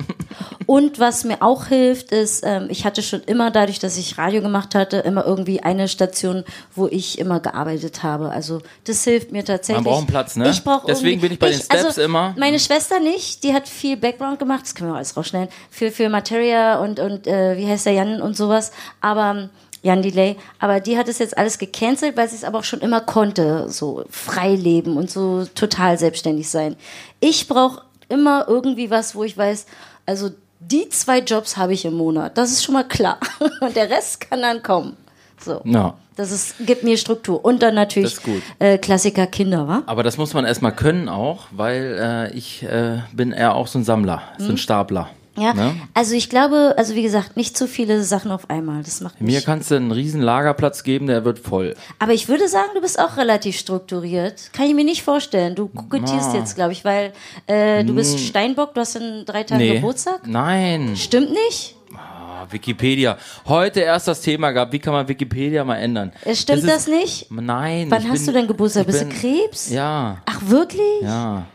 Und was mir auch hilft, ist, ähm, ich hatte schon immer, dadurch, dass ich Radio gemacht hatte, immer irgendwie eine Station, wo ich immer gearbeitet habe. Also das hilft mir tatsächlich. Man braucht einen Platz, ne? Ich brauch Deswegen bin ich bei den Steps also, immer- Meine Schwester nicht, die hat viel Background gemacht, das können wir auch alles rausschneiden, für, für Materia und, und äh, wie heißt der Jan und sowas. Aber Jan Delay, aber die hat es jetzt alles gecancelt, weil sie es aber auch schon immer konnte, so frei leben und so total selbstständig sein. Ich brauche immer irgendwie was, wo ich weiß, also die zwei Jobs habe ich im Monat. Das ist schon mal klar. Und der Rest kann dann kommen. So. Ja. Das ist, gibt mir Struktur. Und dann natürlich. Äh, Klassiker Kinder, wa? Aber das muss man erstmal können auch, weil äh, ich äh, bin eher auch so ein Sammler, so ein Stapler. Hm? Ja. Ne? Also ich glaube, also wie gesagt, nicht zu viele Sachen auf einmal. Das macht Mir kannst du einen riesen Lagerplatz geben, der wird voll. Aber ich würde sagen, du bist auch relativ strukturiert. Kann ich mir nicht vorstellen. Du kokettierst Na. jetzt, glaube ich, weil äh, du bist Steinbock, du hast in drei Tagen Nee. Geburtstag. Nein. Stimmt nicht? Ah, Wikipedia. Heute erst das Thema gehabt, wie kann man Wikipedia mal ändern? Äh, Stimmt das, ist- nicht? Nein. Wann hast bin- du denn Geburtstag? Bist du bin- Krebs? Ja, Ach, wirklich? ja.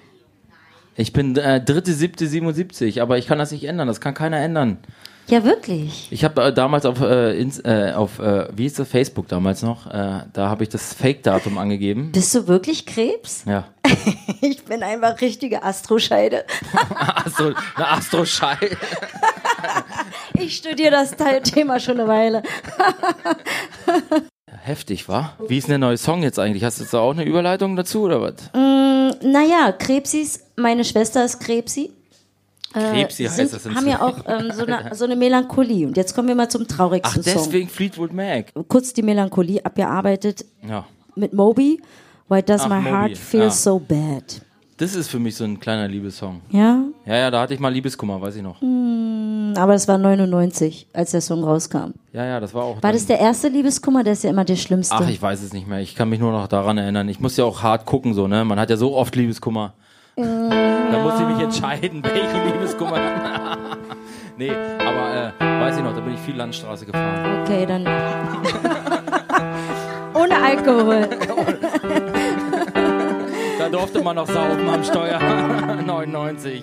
Ich bin äh, dritte, siebte, 77, aber ich kann das nicht ändern. Das kann keiner ändern. Ja, wirklich. Ich habe äh, damals auf, äh, ins, äh, auf äh, wie hieß das, Facebook damals noch, äh, da habe ich das Fake-Datum angegeben. Bist du wirklich Krebs? Ja. Ich bin einfach richtige Astroscheide. Astro, eine Astroschei. Ich studiere das Thema schon eine Weile. Heftig, wa? Wie ist denn der neue Song jetzt eigentlich? Hast du jetzt auch eine Überleitung dazu oder was? Naja, Krebsis, meine Schwester ist Krebsi. Krebsi heißt Sind, das haben ja auch ähm, so, eine, so eine Melancholie. Und jetzt kommen wir mal zum Ach, traurigsten Song. deswegen Fleetwood Mac. Kurz die Melancholie abgearbeitet Ja. mit Moby. Why does Ach, my Moby, heart feel ja. so bad? Das ist für mich so ein kleiner Liebessong. Ja, Ja, ja, da hatte ich mal Liebeskummer, weiß ich noch. Aber es war 99, als der Song rauskam. Ja, ja, das war auch. War das der erste Liebeskummer? Der ist ja immer der schlimmste. Ach, ich weiß es nicht mehr. Ich kann mich nur noch daran erinnern. Ich muss ja auch hart gucken, so, ne? Man hat ja so oft Liebeskummer. Da muss ich mich entscheiden, welchen Liebeskummer. nee, aber äh, weiß ich noch, da bin ich viel Landstraße gefahren. Okay, dann. Ohne Alkohol. Da durfte man noch saufen am Steuer. 99.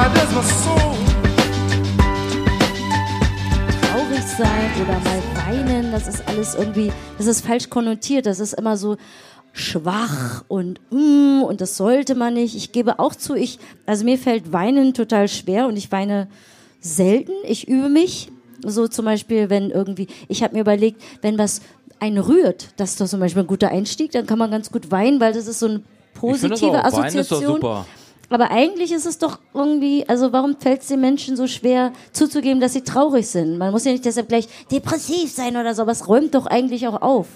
Why does my soul Traurig sein oder mal weinen, das ist alles irgendwie, das ist falsch konnotiert, das ist immer so schwach und mm, und das sollte man nicht. Ich gebe auch zu, ich, also mir fällt Weinen total schwer und ich weine selten. Ich übe mich. So zum Beispiel, wenn irgendwie, ich habe mir überlegt, wenn was einen rührt, das ist doch zum Beispiel ein guter Einstieg, dann kann man ganz gut weinen, weil das ist so eine Ich finde das positive auch. Wein ist doch Assoziation. super. Aber eigentlich ist es doch irgendwie, also warum fällt es den Menschen so schwer zuzugeben, dass sie traurig sind? Man muss ja nicht deshalb gleich depressiv sein oder so, aber es räumt doch eigentlich auch auf.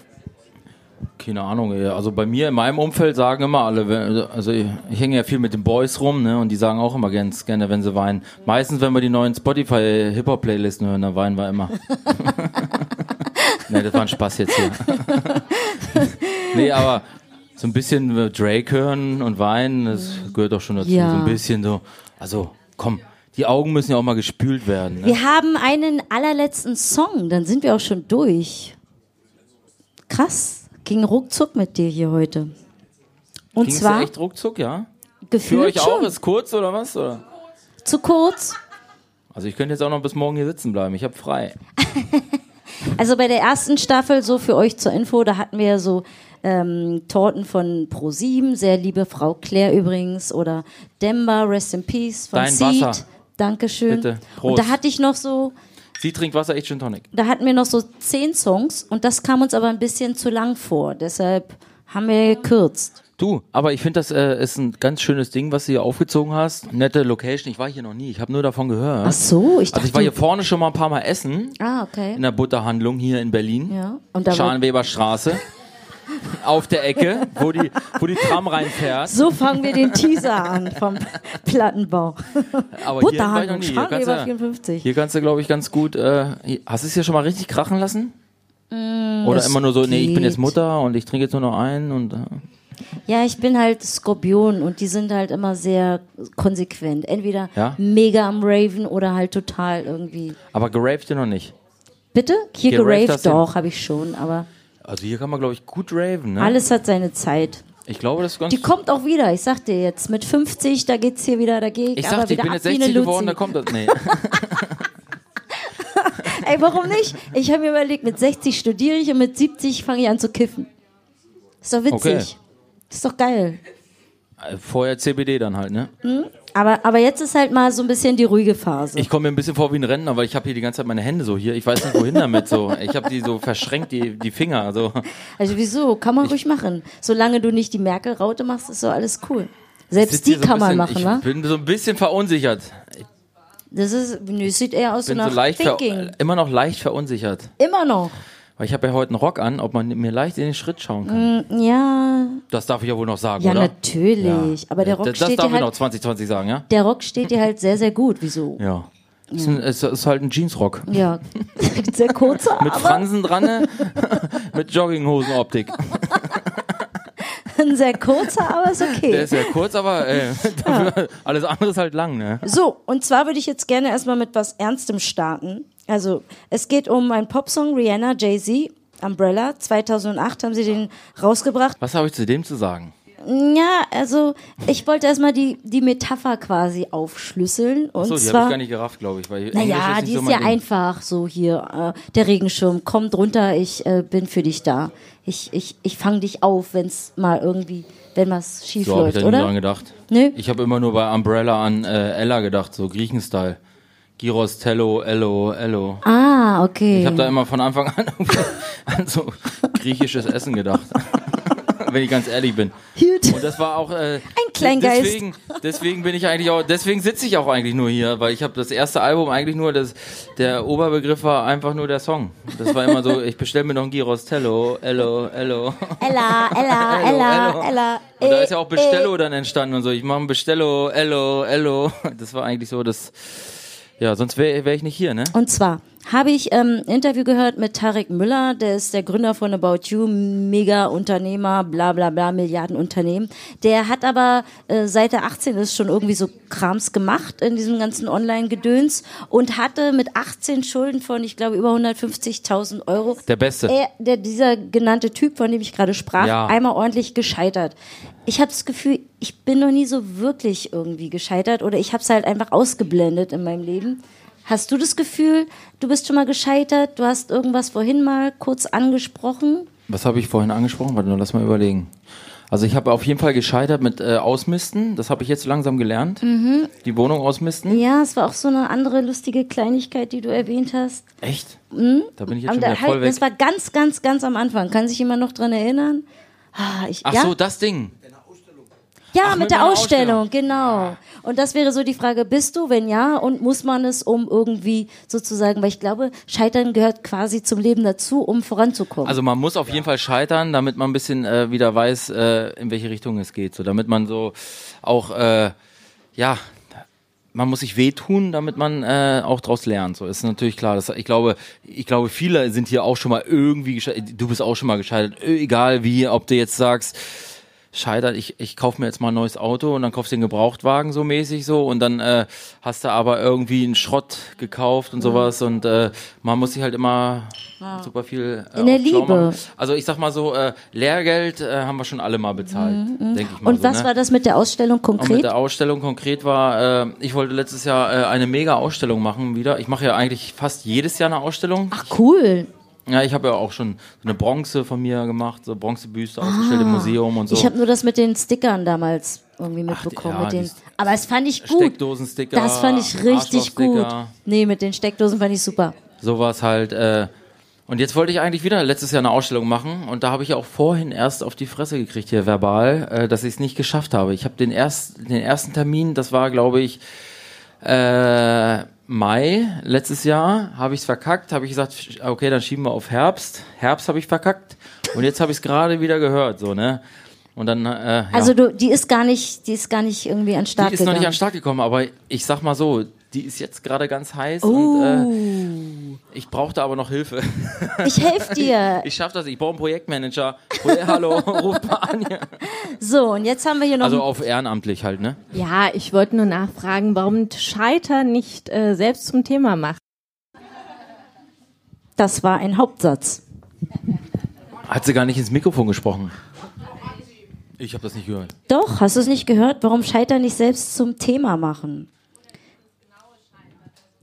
Keine Ahnung, also bei mir in meinem Umfeld sagen immer alle, also ich, ich hänge ja viel mit den Boys rum, ne, und die sagen auch immer ganz gerne, wenn sie weinen. Meistens, wenn wir die neuen Spotify Hip-Hop Playlisten hören, dann weinen wir immer. ne, das war ein Spaß jetzt hier. nee, aber so ein bisschen äh, Drake hören und weinen, das gehört doch schon dazu. Ja. So ein bisschen so, also komm, die Augen müssen ja auch mal gespült werden. Ne? Wir haben einen allerletzten Song, dann sind wir auch schon durch. Krass, ging ruckzuck mit dir hier heute. Und Ging's zwar echt ruckzuck, ja? Für gefühlt euch auch? schon. Ist kurz oder was? Oder? Zu kurz. Also ich könnte jetzt auch noch bis morgen hier sitzen bleiben. Ich habe frei. Also bei der ersten Staffel, so für euch zur Info, da hatten wir ja so ähm, Torten von Pro7, sehr liebe Frau Claire übrigens, oder Demba, Rest in Peace von Dein Seed. Wasser. Dankeschön. Bitte. Und da Prost. hatte ich noch so, Sie trinkt Wasser, ich Gin Tonic. da hatten wir noch so zehn Songs und das kam uns aber ein bisschen zu lang vor. Deshalb haben wir gekürzt. Du, aber ich finde, das äh, ist ein ganz schönes Ding, was du hier aufgezogen hast. Nette Location. Ich war hier noch nie. Ich habe nur davon gehört. Ach so, ich dachte. also ich war hier vorne schon mal ein paar Mal essen. ah, okay. In der Butterhandlung hier in Berlin. Ja. Und da war, Scharnweberstraße. Auf der Ecke, wo die, wo die Tram reinfährt. so fangen wir den Teaser an vom Plattenbau. Aber hier war ich noch Butterhandlung, nie. Hier kannst du, 54. hier kannst du, glaube ich, ganz gut. Äh, hast du es hier schon mal richtig krachen lassen? Oder das immer nur so, nee, ich bin jetzt Mutter und ich trinke jetzt nur noch einen und. Äh, Ja, ich bin halt Skorpion und die sind halt immer sehr konsequent. Entweder Ja? mega am Raven oder halt total irgendwie. aber geraved ihr noch nicht. Bitte? Hier Geraved geraved doch, habe ich schon, aber Also hier kann man, glaube ich, gut raven, ne? alles hat seine Zeit. Ich glaube, das ist ganz Die kommt auch wieder, ich sag dir jetzt, mit 50, da geht's hier wieder, da gehe ich, Ich aber sag dir, ich bin jetzt wie eine 60 geworden, da kommt das. Nee. Ey, warum nicht? Ich habe mir überlegt, mit 60 studiere ich und mit 70 fange ich an zu kiffen. Ist doch witzig. Okay. Ist doch geil. Äh, Vorher CBD dann halt, ne? Aber, aber jetzt ist halt mal so ein bisschen die ruhige Phase. Ich komme mir ein bisschen vor wie ein Rentner, weil ich habe hier die ganze Zeit meine Hände so hier. Ich weiß nicht, wohin damit so. Ich habe die so verschränkt, die, die Finger. So. Also wieso? Kann man ruhig machen. Solange du nicht die Merkel-Raute machst, ist so alles cool. Selbst die so kann man bisschen- machen, Ich wa? bin so ein bisschen verunsichert. Ich Das ist, nö, sieht eher aus so bin so nach leicht ver Thinking. immer noch leicht verunsichert. Immer noch. Weil ich habe ja heute einen Rock an, ob man mir leicht in den Schritt schauen kann. Ja, Das darf ich ja wohl noch sagen, ja oder? natürlich. Aber der Rock das das steht darf dir ich noch halt, 2020 sagen, ja? der Rock steht dir halt sehr, sehr gut. Wieso? Ja. Ist, ein, ist, ist halt ein Jeansrock. Ja, sehr kurzer, Mit Fransen dran, ne? mit Jogginghosenoptik. ein sehr kurzer, aber ist Der okay. ist ja kurz, aber äh, alles andere ist halt lang, ne? So, und zwar würde ich jetzt gerne erstmal mit was Ernstem starten. Also, es geht um einen Popsong, Rihanna, Jay-Z, Umbrella. 2008 haben sie den rausgebracht. Was habe ich zu dem zu sagen? Ja, also ich wollte erstmal die, die Metapher quasi aufschlüsseln. Und Achso, die habe ich gar nicht gerafft, glaube ich. Weil naja, nicht die so ist ja Ding. einfach so hier, äh, der Regenschirm, komm drunter, ich äh, bin für dich da. Ich, ich, ich fange dich auf, wenn es mal irgendwie, wenn was schief So habe ich läuft, da nie oder? dran gedacht. Nö. Ich habe immer nur bei Umbrella an äh, Ella gedacht, so Griechenstyle. Gyros, Tello, Ello, Ello. Ah, okay. Ich habe da immer von Anfang an an so griechisches Essen gedacht. Wenn ich ganz ehrlich bin. Gut. Und das war auch äh, Ein Kleingeist. Deswegen, deswegen bin ich eigentlich auch, deswegen sitze ich auch eigentlich nur hier, weil ich habe das erste Album eigentlich nur, das, der Oberbegriff war einfach nur der Song. Das war immer so, ich bestelle mir noch ein Gyros Tello, Ello, Ello. Ella, Ella, Ello, Ella, Ello. Ella. Und da ist ja auch. Bestello dann entstanden und so. Ich mache ein Bestello, Ello, Ello. Das war eigentlich so das. Ja, sonst wäre wär ich nicht hier, ne? Und zwar habe ich ähm, ein Interview gehört mit Tarek Müller, der ist der Gründer von About You, mega Unternehmer, bla bla bla, Milliardenunternehmen. Der hat aber äh, seit er 18 ist schon irgendwie so Krams gemacht in diesem ganzen Online-Gedöns und hatte mit 18 Schulden von, ich glaube, über 150.000 Euro. Der Beste. Er, der, dieser genannte Typ, von dem ich gerade sprach, Ja. einmal ordentlich gescheitert. Ich habe das Gefühl, ich bin noch nie so wirklich irgendwie gescheitert oder ich habe es halt einfach ausgeblendet in meinem Leben. Hast du das Gefühl, du bist schon mal gescheitert? Du hast irgendwas vorhin mal kurz angesprochen. Was habe ich vorhin angesprochen? Warte, nur lass mal überlegen. Also ich habe auf jeden Fall gescheitert mit äh, Ausmisten. Das habe ich jetzt langsam gelernt. Die Wohnung ausmisten. Ja, es war auch so eine andere lustige Kleinigkeit, die du erwähnt hast. Echt? Da bin ich jetzt Aber schon wieder voll halt, weg. das war ganz, ganz, ganz am Anfang. Kann sich jemand noch dran erinnern? Ah, ich, Ach ja? so, das Ding. Ja, Ach, mit, mit der Ausstellung, Ausstellung. genau. Und das wäre so die Frage, bist du, wenn ja, und muss man es um irgendwie sozusagen, weil ich glaube, Scheitern gehört quasi zum Leben dazu, um voranzukommen. Also man muss auf jeden Fall scheitern, damit man ein bisschen äh, wieder weiß, äh, in welche Richtung es geht. So, damit man so auch, äh, ja, man muss sich wehtun, damit man äh, auch daraus lernt. So ist natürlich klar. Das, ich glaube, ich glaube, viele sind hier auch schon mal irgendwie gescheitert. Du bist auch schon mal gescheitert. Ö- Egal wie, ob du jetzt sagst, scheitert, ich, ich kaufe mir jetzt mal ein neues Auto und dann kaufst du den Gebrauchtwagen so mäßig so und dann äh, hast du aber irgendwie einen Schrott gekauft und sowas und äh, man muss sich halt immer super viel äh, In der Liebe. machen. Also ich sag mal so, äh, Lehrgeld äh, haben wir schon alle mal bezahlt, denke ich mal und so. was ne? war das mit der Ausstellung Und mit konkret? der Ausstellung konkret war, äh, ich wollte letztes Jahr äh, eine mega Ausstellung machen wieder. Ich mache ja eigentlich fast jedes Jahr eine Ausstellung. Ach cool. Ja, ich habe ja auch schon so eine Bronze von mir gemacht, so Bronzebüste ausgestellt im Museum und so. Ah. Ich habe nur das mit den Stickern damals irgendwie mitbekommen. ja, mit den, aber es fand ich gut. Steckdosensticker, Das fand ich richtig gut. Nee, mit den Steckdosen fand ich super. sowas halt. Äh, und jetzt wollte ich eigentlich wieder letztes Jahr eine Ausstellung machen und da habe ich auch vorhin erst auf die Fresse gekriegt hier verbal, äh, dass ich es nicht geschafft habe. Ich habe den, erst, den ersten Termin, das war glaube ich äh, Mai letztes Jahr, habe ich es verkackt, habe ich gesagt, okay, dann schieben wir auf Herbst. Herbst habe ich verkackt und jetzt habe ich es gerade wieder gehört, so ne. Und dann, äh, ja. Also du, die ist gar nicht, die ist gar nicht irgendwie an Start Die ist noch gegangen. nicht an Start gekommen, aber ich sag mal so, die ist jetzt gerade ganz heiß Oh. und äh, ich brauchte aber noch Hilfe. ich helfe dir. Ich schaff das, ich brauche einen Projektmanager. Proje- Hallo, ruft mal an. hier. So, und jetzt haben wir hier noch Also auf ehrenamtlich halt, ne? Ja, ich wollte nur nachfragen, warum Scheitern nicht äh, selbst zum Thema macht. das war ein Hauptsatz. Hat sie gar nicht ins Mikrofon gesprochen. Ich habe das nicht gehört. Doch, hast du es nicht gehört? Warum Scheitern nicht selbst zum Thema machen?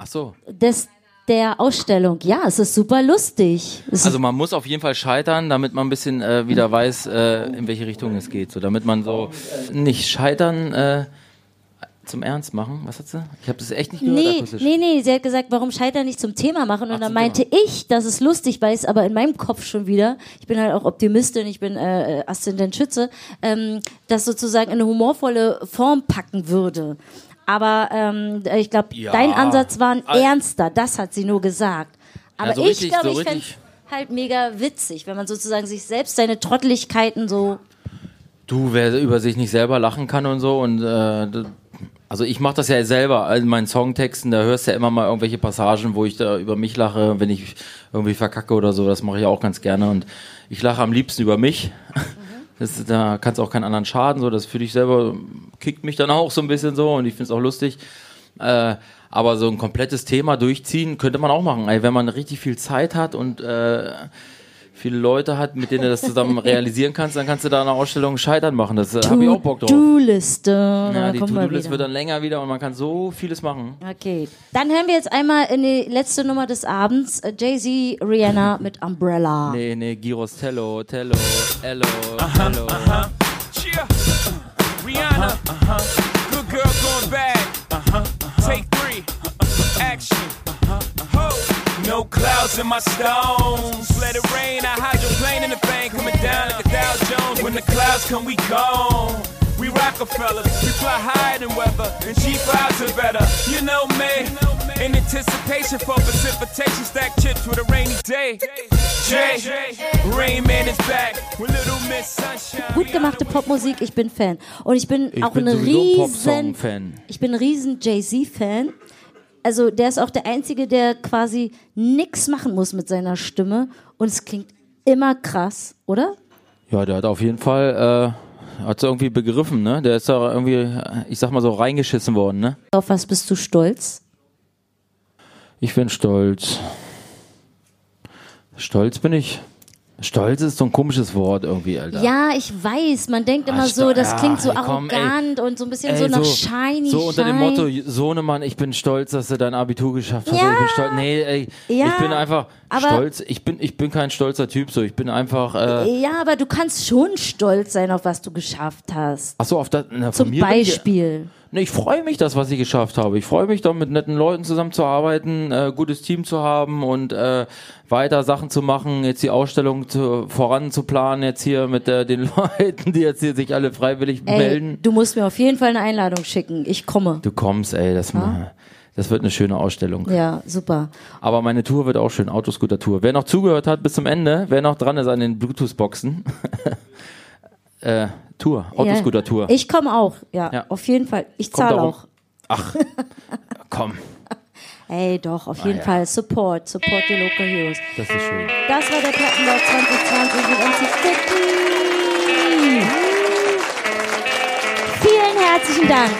Ach so. Des, der Ausstellung. Ja, es ist super lustig. Es Also man muss auf jeden Fall scheitern, damit man ein bisschen äh, wieder weiß, äh, in welche Richtung es geht. So, damit man so nicht scheitern äh, zum Ernst machen. Was hat sie? Ich habe das echt nicht gehört Nee, akustisch. nee, nee, sie hat gesagt, warum Scheitern nicht zum Thema machen? Und Ach, dann meinte ich, das ist lustig, weil es aber in meinem Kopf schon wieder, ich bin halt auch Optimistin, ich bin äh, Aszendent Schütze, ähm, das sozusagen in eine humorvolle Form packen würde. Aber ähm, ich glaube, Ja. dein Ansatz war ein ernster, das hat sie nur gesagt. Aber so ich glaube, so ich fände halt mega witzig, wenn man sozusagen sich selbst seine Trotteligkeiten so Du, wer über sich nicht selber lachen kann und so und äh, also ich mache das ja selber in meinen Songtexten, da hörst du ja immer mal irgendwelche Passagen, wo ich da über mich lache, wenn ich irgendwie verkacke oder so, das mache ich auch ganz gerne und ich lache am liebsten über mich. Das, da kannst du auch keinen anderen schaden, so das für dich selber kickt mich dann auch so ein bisschen so und ich finde es auch lustig. Äh, aber so ein komplettes Thema durchziehen könnte man auch machen. Ey, wenn man richtig viel Zeit hat und äh, viele Leute hat, mit denen du das zusammen realisieren kannst, dann kannst du da eine Ausstellung scheitern machen. Das äh, habe ich auch Bock drauf. To-Do-Liste. Ja, die wir To-Do-List wird dann länger wieder und man kann so vieles machen. Okay, dann hören wir jetzt einmal in die letzte Nummer des Abends äh, Jay-Z, Rihanna mit Umbrella. Nee, nee, Giros Tello, Tello, Ello, Ello. Yeah. Rihanna. Good girl going bad. Take three. Action. Ho. No clouds in my stones. Let it rain. I hydroplane in the bank. Coming down like a Dow Jones. When the clouds come, we gone. We Rockefellers. We fly higher than weather. And cheap vibes are better. You know me. In anticipation for precipitation. Stack chips with a rainy day. Jay. Rain Man is back. With Little Miss Sunshine. Gut gemachte Popmusik, ich bin Fan. Und ich bin Ich auch bin ein riesen, ich bin ein riesen Jay-Z-Fan. Also der ist auch der Einzige, der quasi nix machen muss mit seiner Stimme. Und es klingt immer krass, oder? Ja, der hat auf jeden Fall, äh, hat irgendwie begriffen, ne? Der ist da irgendwie, ich sag mal so, reingeschissen worden, ne? Auf was bist du stolz? Ich bin stolz. Stolz bin ich. Stolz ist so ein komisches Wort irgendwie, Alter. Ja, ich weiß, man denkt immer Ah, so, das ja, klingt so ey, komm, ey. arrogant und so ein bisschen Ey, so nach shiny, so unter dem. Motto, Sohnemann, ich bin stolz, dass du dein Abitur geschafft hast. Ja. Ich bin stolz. Nee, ey, Ja, ich bin einfach stolz. Ich bin, ich bin kein stolzer Typ, so. Ich bin einfach, äh, Ja, aber du kannst schon stolz sein auf was du geschafft hast. ach so, auf das, na, von Zum Beispiel. Nee, ich freue mich, das, was ich geschafft habe. Ich freue mich, da mit netten Leuten zusammenzuarbeiten, äh, gutes Team zu haben und äh, weiter Sachen zu machen, jetzt die Ausstellung zu, voranzuplanen, jetzt hier mit äh, den Leuten, die jetzt hier sich alle freiwillig Ey, melden. du musst mir auf jeden Fall eine Einladung schicken. Ich komme. Du kommst, ey, das, mal, das wird eine schöne Ausstellung. Ja, super. Aber meine Tour wird auch schön, Autoscooter-Tour. Wer noch zugehört hat bis zum Ende, wer noch dran ist an den Bluetooth-Boxen, äh, Tour, Autoscooter-Tour. Ich komme auch, ja, Ja. auf jeden Fall. Ich zahle auch. Ach, komm, Ey, doch, auf jeden ja. Fall. Support, support your local heroes. das ist schön. Das war der Plattenbau 2020 mit MC Sticky. Vielen herzlichen Dank.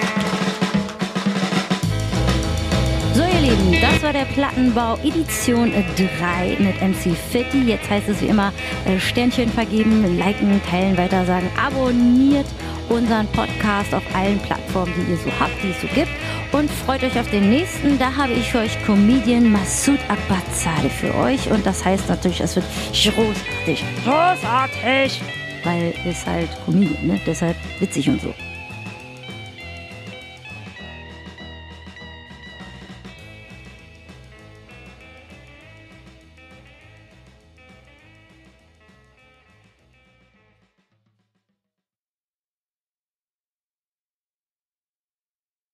So, ihr Lieben, das war der Plattenbau Edition 3 mit MC Fitti. Jetzt heißt es wie immer äh, Sternchen vergeben, liken, teilen, weitersagen, abonniert unseren Podcast auf allen Plattformen, die ihr so habt, die es so gibt. Und freut euch auf den nächsten. Da habe ich für euch Comedian Masoud Akbarzade für euch. Und das heißt natürlich, es wird großartig. Großartig! Weil es halt Comedian, ne? Deshalb witzig und so.